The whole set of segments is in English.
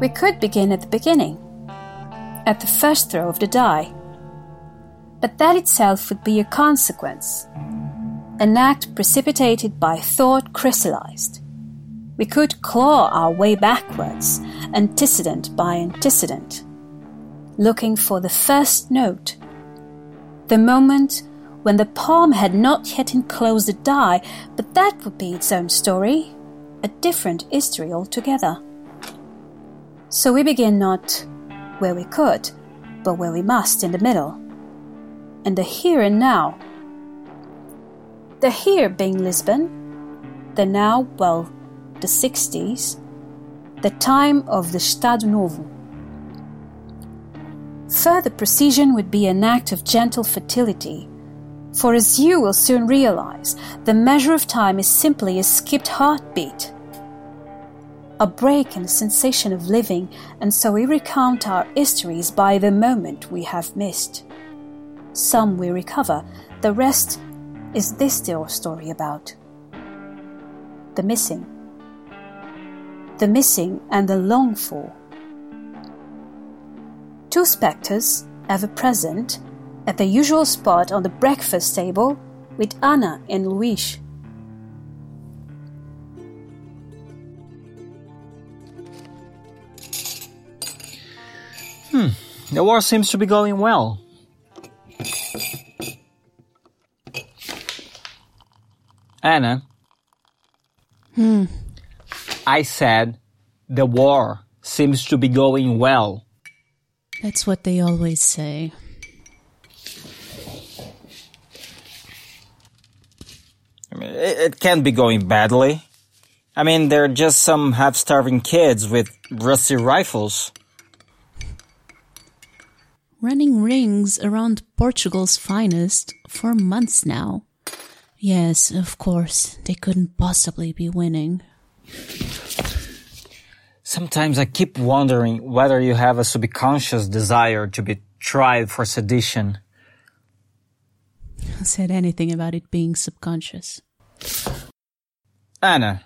We could begin at the beginning, at the first throw of the die. But that itself would be a consequence, an act precipitated by thought crystallized. We could claw our way backwards, antecedent by antecedent, looking for the first note, the moment when the palm had not yet enclosed the die, but that would be its own story, a different history altogether. So we begin not where we could, but where we must in the middle, in the here and now. The here being Lisbon, the now, well, the 60s, the time of the Estado Novo. Further precision would be an act of gentle fertility, for as you will soon realize, the measure of time is simply a skipped heartbeat. A break in the sensation of living, and so we recount our histories by the moment we have missed. Some we recover, the rest is this still story about. The missing. The missing and the longed for. Two spectres, ever present, at the usual spot on the breakfast table with Anna and Luis. Hmm, the war seems to be going well. Anna. Hmm. I said the war seems to be going well. That's what they always say. I mean, it, it can't be going badly. I mean, they're just some half-starving kids with rusty rifles. Running rings around Portugal's finest for months now. Yes, of course, they couldn't possibly be winning. Sometimes I keep wondering whether you have a subconscious desire to be tried for sedition. Who said anything about it being subconscious? Anna,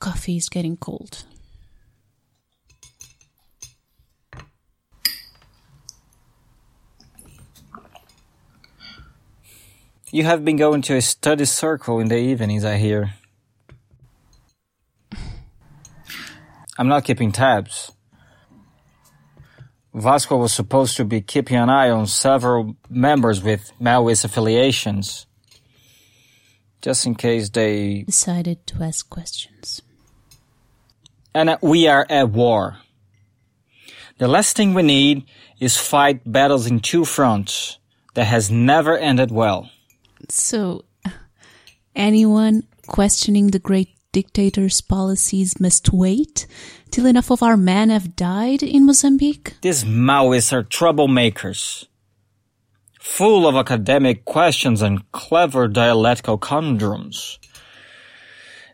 Coffee is getting cold. You have been going to a study circle in the evenings, I hear. I'm not keeping tabs. Vasco was supposed to be keeping an eye on several members with Maoist affiliations. Just in case they. Decided to ask questions. And uh, we are at war. The last thing we need is fight battles in two fronts that has never ended well. So, anyone questioning the great dictator's policies must wait till enough of our men have died in Mozambique? These Maoists are troublemakers. Full of academic questions and clever dialectical conundrums.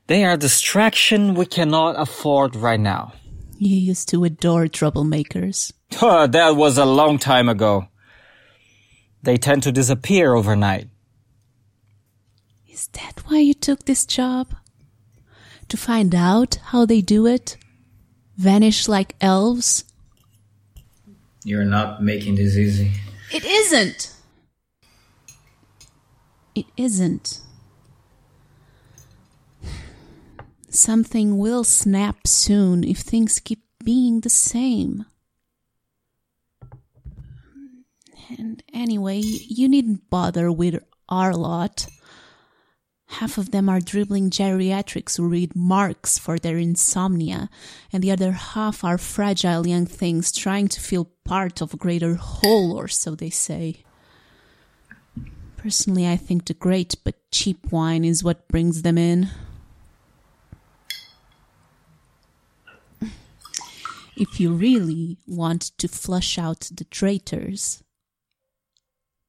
They are a distraction we cannot afford right now. You used to adore troublemakers. that was a long time ago. They tend to disappear overnight. Is that why you took this job? To find out how they do it? Vanish like elves? You're not making this easy. It isn't! It isn't. Something will snap soon if things keep being the same. And anyway, you needn't bother with our lot. Half of them are dribbling geriatrics who read Marx for their insomnia, and the other half are fragile young things trying to feel part of a greater whole, or so they say. Personally, I think the great but cheap wine is what brings them in. If you really want to flush out the traitors,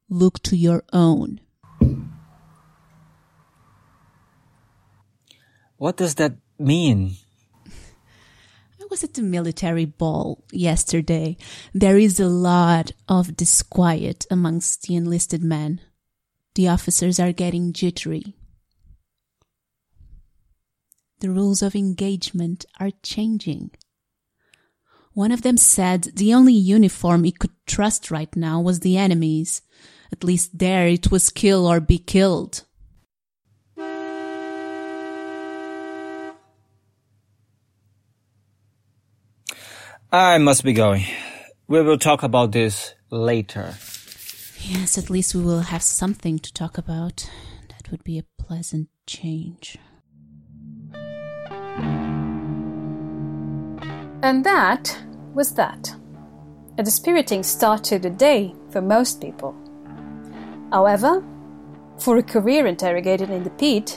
look to your own. What does that mean? I was at the military ball yesterday. There is a lot of disquiet amongst the enlisted men. The officers are getting jittery. the rules of engagement are changing. One of them said the only uniform he could trust right now was the enemy's. At least there it was kill or be killed. I must be going. We will talk about this later. Yes, at least we will have something to talk about. That would be a pleasant change. And that was that. A dispiriting start to the day for most people. However, for a career interrogated in the PIDE,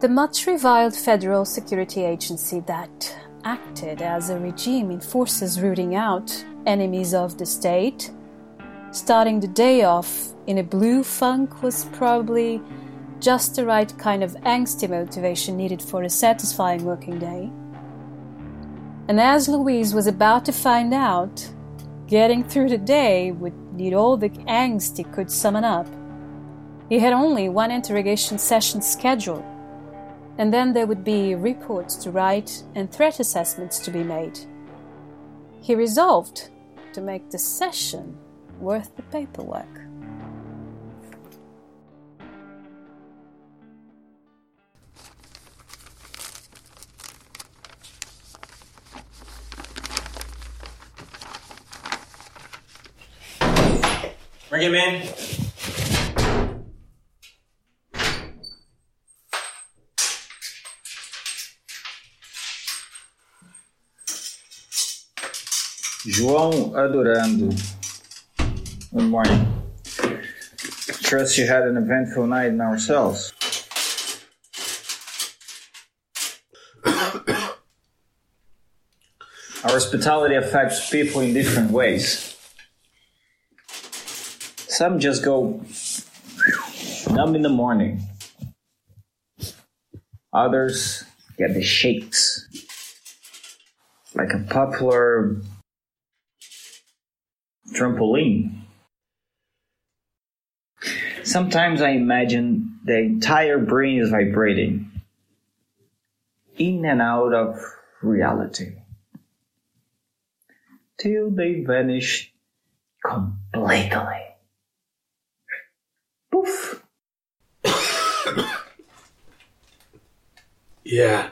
the much reviled Federal Security Agency that acted as a regime in forces rooting out enemies of the state, starting the day off in a blue funk was probably just the right kind of angsty motivation needed for a satisfying working day. And as Luis was about to find out, getting through the day would need all the angst he could summon up. He had only one interrogation session scheduled, and then there would be reports to write and threat assessments to be made. He resolved to make the session worth the paperwork. Bring him in. João Adorando. Good morning. Trust you had an eventful night in our cells. Our hospitality affects people in different ways. Some just go numb in the morning. Others get the shakes. Like a popular trampoline. Sometimes I imagine the entire brain is vibrating in and out of reality till they vanish completely. Poof. Yeah.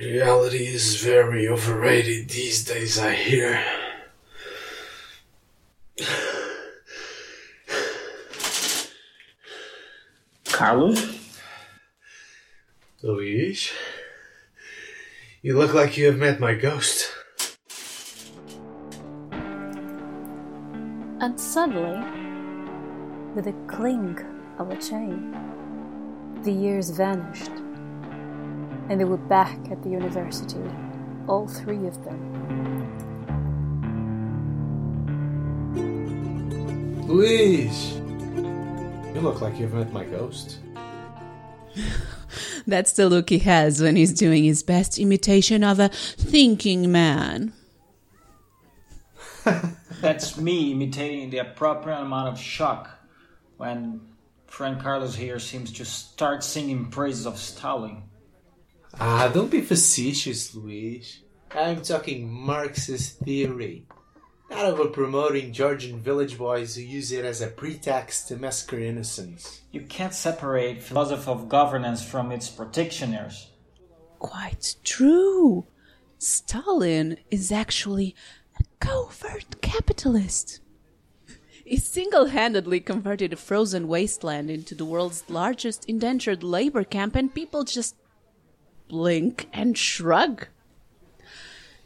Reality is very overrated these days, I hear. Carlos? Luis? You look like you have met my ghost. And suddenly, with a clink of a chain, the years vanished, and they were back at the university, all three of them. Luis! You look like you've met my ghost. That's the look he has when he's doing his best imitation of a thinking man. That's me imitating the appropriate amount of shock when Frank Carlos here seems to start singing praises of Stalin. Ah, don't be facetious, Luis. I'm talking Marxist theory. Not over promoting Georgian village boys who use it as a pretext to massacre innocents. You can't separate philosophy of governance from its practitioners. Quite true. Stalin is actually a covert capitalist. He single handedly converted a frozen wasteland into the world's largest indentured labor camp, and people just blink and shrug.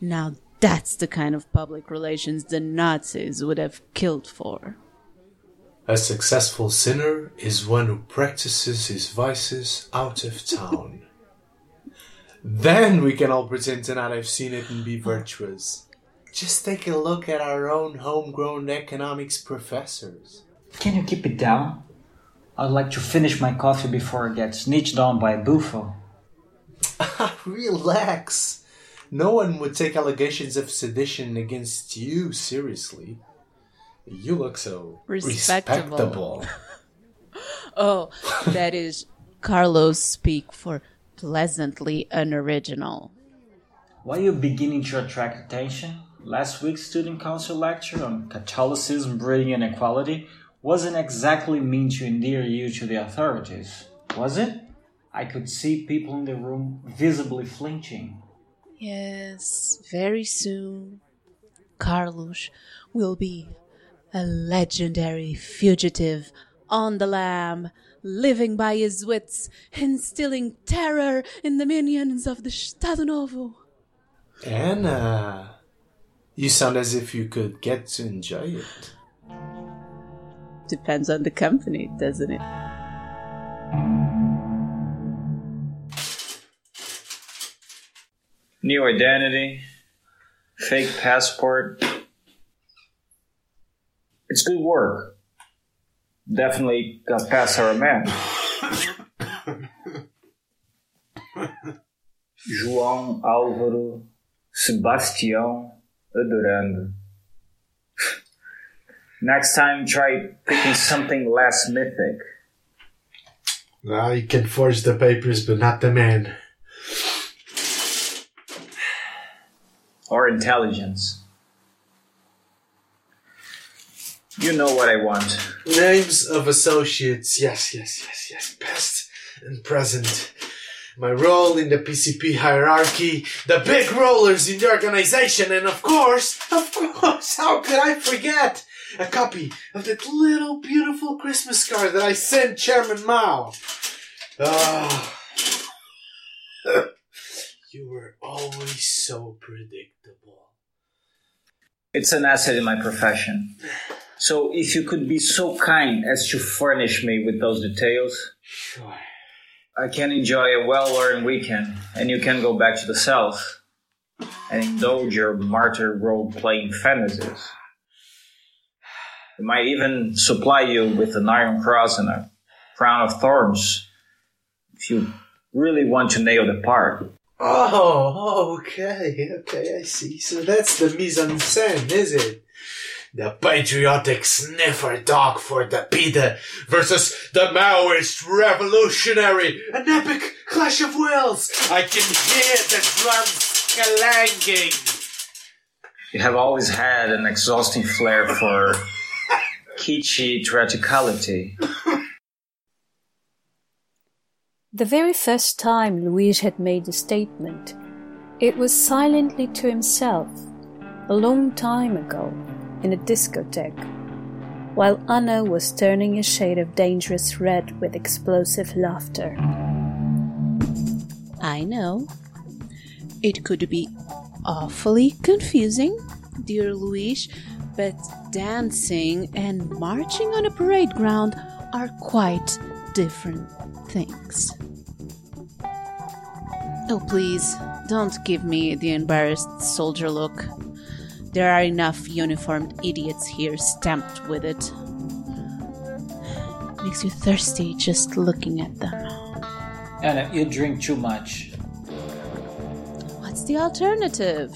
Now that's the kind of public relations the Nazis would have killed for. A successful sinner is one who practices his vices out of town. then we can all pretend to not have seen it and be virtuous. Just take a look at our own homegrown economics professors. Can you keep it down? I'd like to finish my coffee before I get snitched on by a bufo. Relax. No one would take allegations of sedition against you seriously. You look so Respectable. respectable. Oh, that is Carlos speak for pleasantly unoriginal. Why are you beginning to attract attention? Last week's student council lecture on Catholicism, breeding, inequality wasn't exactly meant to endear you to the authorities, was it? I could see people in the room visibly flinching. Yes, very soon, Carlos will be a legendary fugitive on the lam, living by his wits, instilling terror in the minions of the Estado Novo. Anna, uh, you sound as if you could get to enjoy it. Depends on the company, doesn't it? New identity, fake passport. It's good work. Definitely got past our man. João Álvaro Sebastião Adorando. Next time, try picking something less mythic. Well, you can forge the papers, but not the man. Or intelligence. You know what I want. Names of associates. Yes, yes, yes, yes. Past and present. My role in the PCP hierarchy, the big rollers in the organization, and of course, of course, how could I forget a copy of that little beautiful Christmas card that I sent Chairman Mao? Ah. you were always so predictable. It's an asset in my profession. So if you could be so kind as to furnish me with those details, Sure. I can enjoy a well-earned weekend, and you can go back to the south and indulge your martyr role-playing fantasies. I might even supply you with an iron cross and a crown of thorns if you really want to nail the part. Oh, okay, okay, I see. So that's the mise en scène, is it? The patriotic sniffer dog for the PIDE versus the Maoist revolutionary. An epic clash of wills. I can hear the drums clanging. You have always had an exhausting flair for kitschy theatricality. The very first time Luis had made the statement, it was silently to himself, a long time ago, in a discotheque, while Anna was turning a shade of dangerous red with explosive laughter. I know. It could be awfully confusing, dear Luis, but dancing and marching on a parade ground are quite different things. Oh, please, don't give me the embarrassed soldier look. There are enough uniformed idiots here stamped with it. Makes you thirsty just looking at them. Anna, you drink too much. What's the alternative?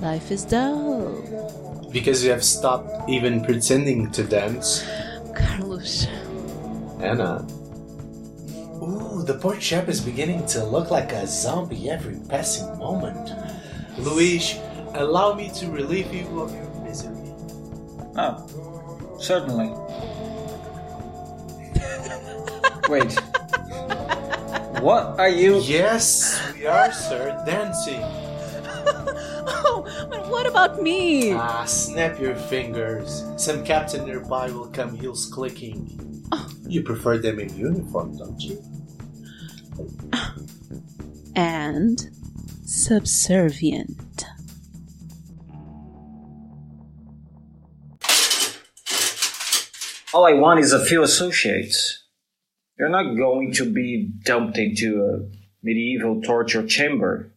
Life is dull. Because you have stopped even pretending to dance. Carlos. Anna. Ooh, the poor chap is beginning to look like a zombie every passing moment. Luis, allow me to relieve you of your misery. Oh, certainly. Wait. What are you? Yes, we are, sir, dancing. Oh, but what about me? Ah, snap your fingers. Some captain nearby will come heels clicking. You prefer them in uniform, don't you? And subservient. All I want is a few associates. You're not going to be dumped into a medieval torture chamber.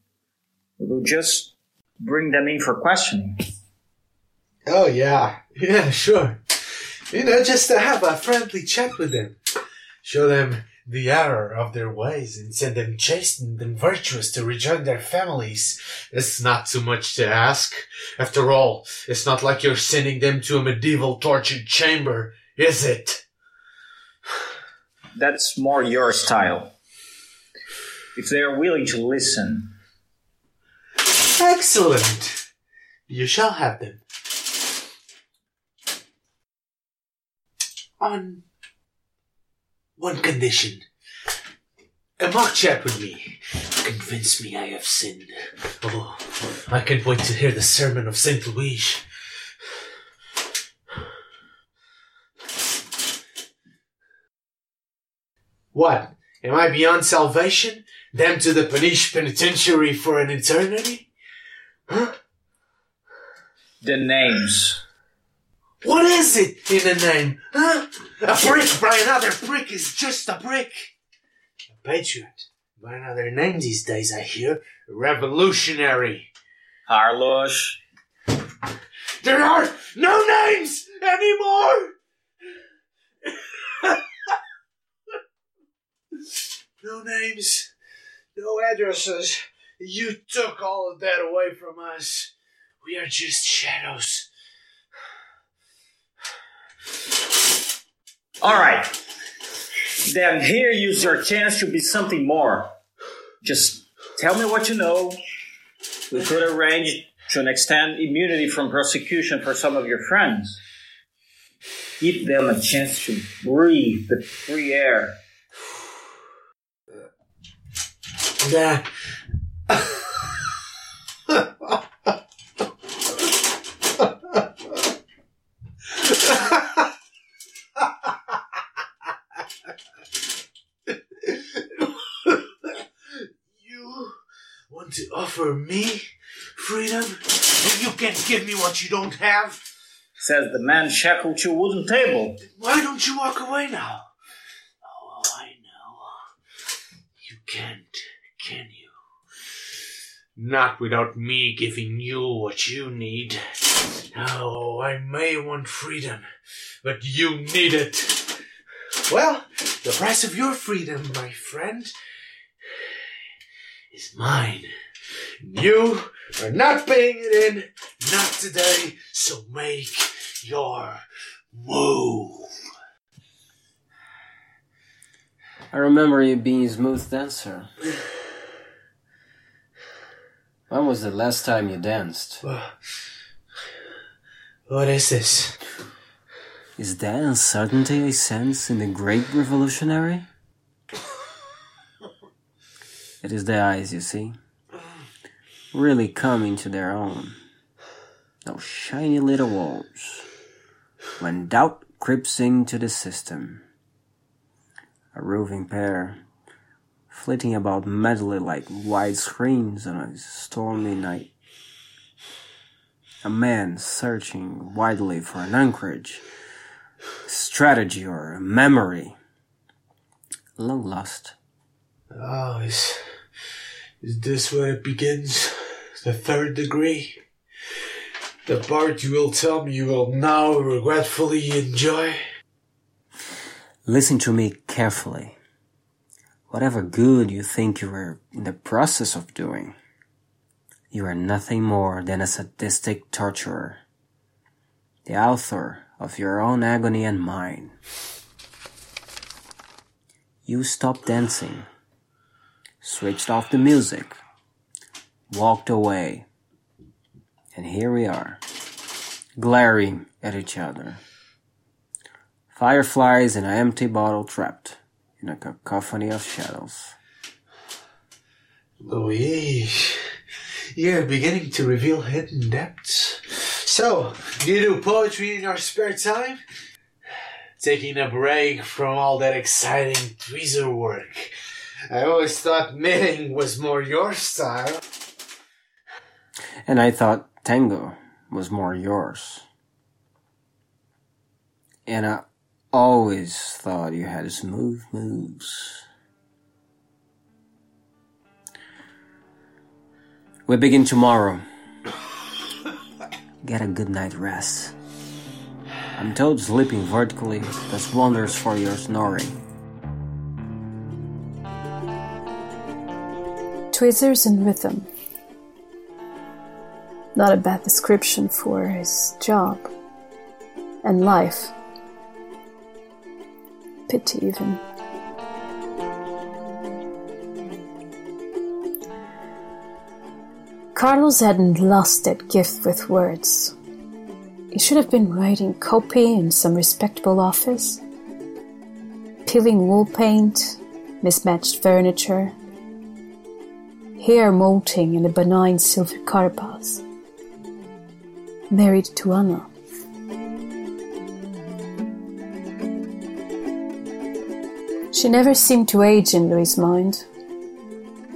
We'll just bring them in for questioning. Oh, yeah. Yeah, sure. You know, just to have a friendly chat with them. Show them the error of their ways and send them chastened and virtuous to rejoin their families. It's not too much to ask. After all, it's not like you're sending them to a medieval torture chamber, is it? that's more your style. If they are willing to listen, Excellent. You shall have them. On one condition. A mock chat with me. Convince me I have sinned. Oh, I can't wait to hear the sermon of Saint Louis. What? Am I beyond salvation? Damned to the penitentiary for an eternity? Huh? the names. What is it in a name? Huh? A brick by another brick is just a brick. A patriot by another name these days, I hear. Revolutionary. Harlosh. There are no names anymore! no names, no addresses. You took all of that away from us. We are just shadows. Alright. Then here use your chance to be something more. Just tell me what you know. We could arrange to an extent immunity from prosecution for some of your friends. Give them a chance to breathe the free air. You want to offer me freedom? And you can't give me what you don't have? Says the man shackled to a wooden table. Why don't you walk away now? Oh, I know. You can't, can you? Not without me giving you what you need. Oh, I may want freedom, but you need it. Well, the price of your freedom, my friend, is mine. You are not paying it in, not today, so make your move. I remember you being a smooth dancer. When was the last time you danced? What is this? Is that uncertainty I sense in the great revolutionary? It is the eyes, you see. Really coming to their own. Those shiny little walls. When doubt creeps into the system. A roving pair, flitting about madly like wide screens on a stormy night. A man searching widely for an anchorage, strategy or memory. Long lost. Oh, is, is this where it begins? The third degree? The part you will tell me you will now regretfully enjoy? Listen to me carefully. Whatever good you think you are in the process of doing, you are nothing more than a sadistic torturer, the author of your own agony and mine. You stopped dancing, switched off the music, walked away, and here we are, glaring at each other. Fireflies in an empty bottle trapped in a cacophony of shadows. Luis, you're beginning to reveal hidden depths. So, you do poetry in your spare time? Taking a break from all that exciting tweezer work. I always thought knitting was more your style. And I thought tango was more yours. And I always thought you had smooth moves. We begin tomorrow. Get a good night rest. I'm told sleeping vertically does wonders for your snoring. Twizzlers in rhythm. Not a bad description for his job and life. Pity, even. Carlos hadn't lost that gift with words. He should have been writing copy in some respectable office, peeling wall paint, mismatched furniture, hair molting in a benign silver carapace. Married to Anna. She never seemed to age in Luis' mind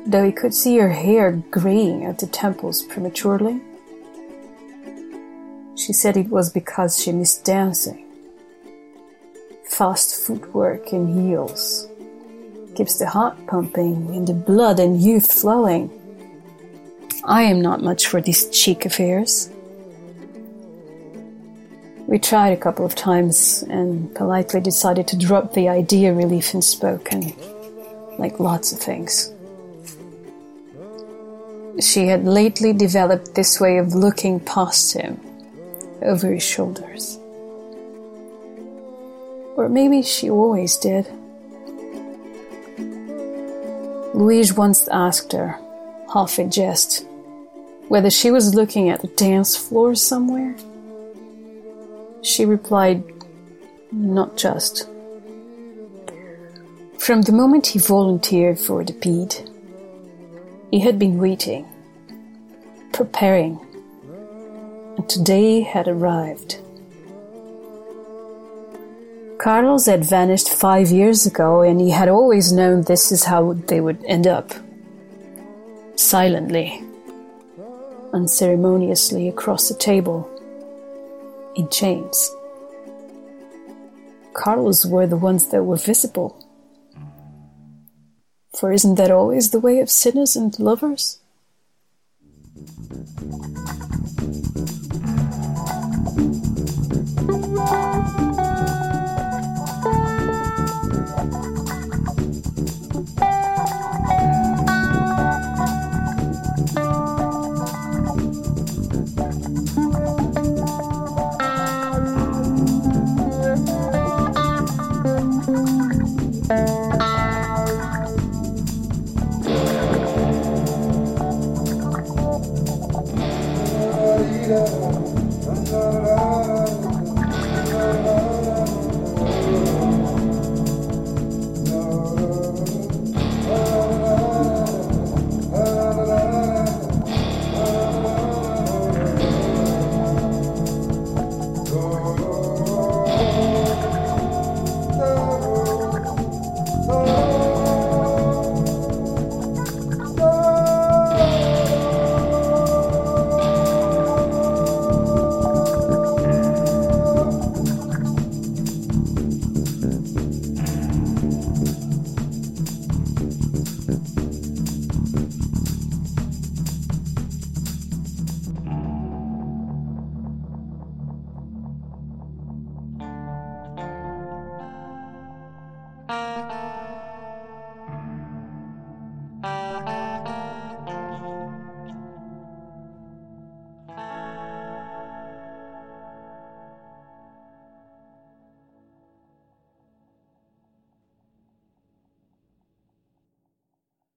though he could see her hair graying at the temples prematurely. She said it was because she missed dancing. Fast footwork in heels keeps the heart pumping and the blood and youth flowing. I am not much for these cheek affairs. We tried a couple of times and politely decided to drop the idea relief in spoken, like lots of things. She had lately developed this way of looking past him, over his shoulders. Or maybe she always did. Luis once asked her, half in jest, whether she was looking at the dance floor somewhere. She replied, Not just. From the moment he volunteered for the PIDE, he had been waiting, preparing, and today had arrived. Carlos had vanished five years ago, and he had always known this is how they would end up. Silently, unceremoniously across the table, in chains. Carlos were the ones that were visible. For isn't that always the way of sinners and lovers?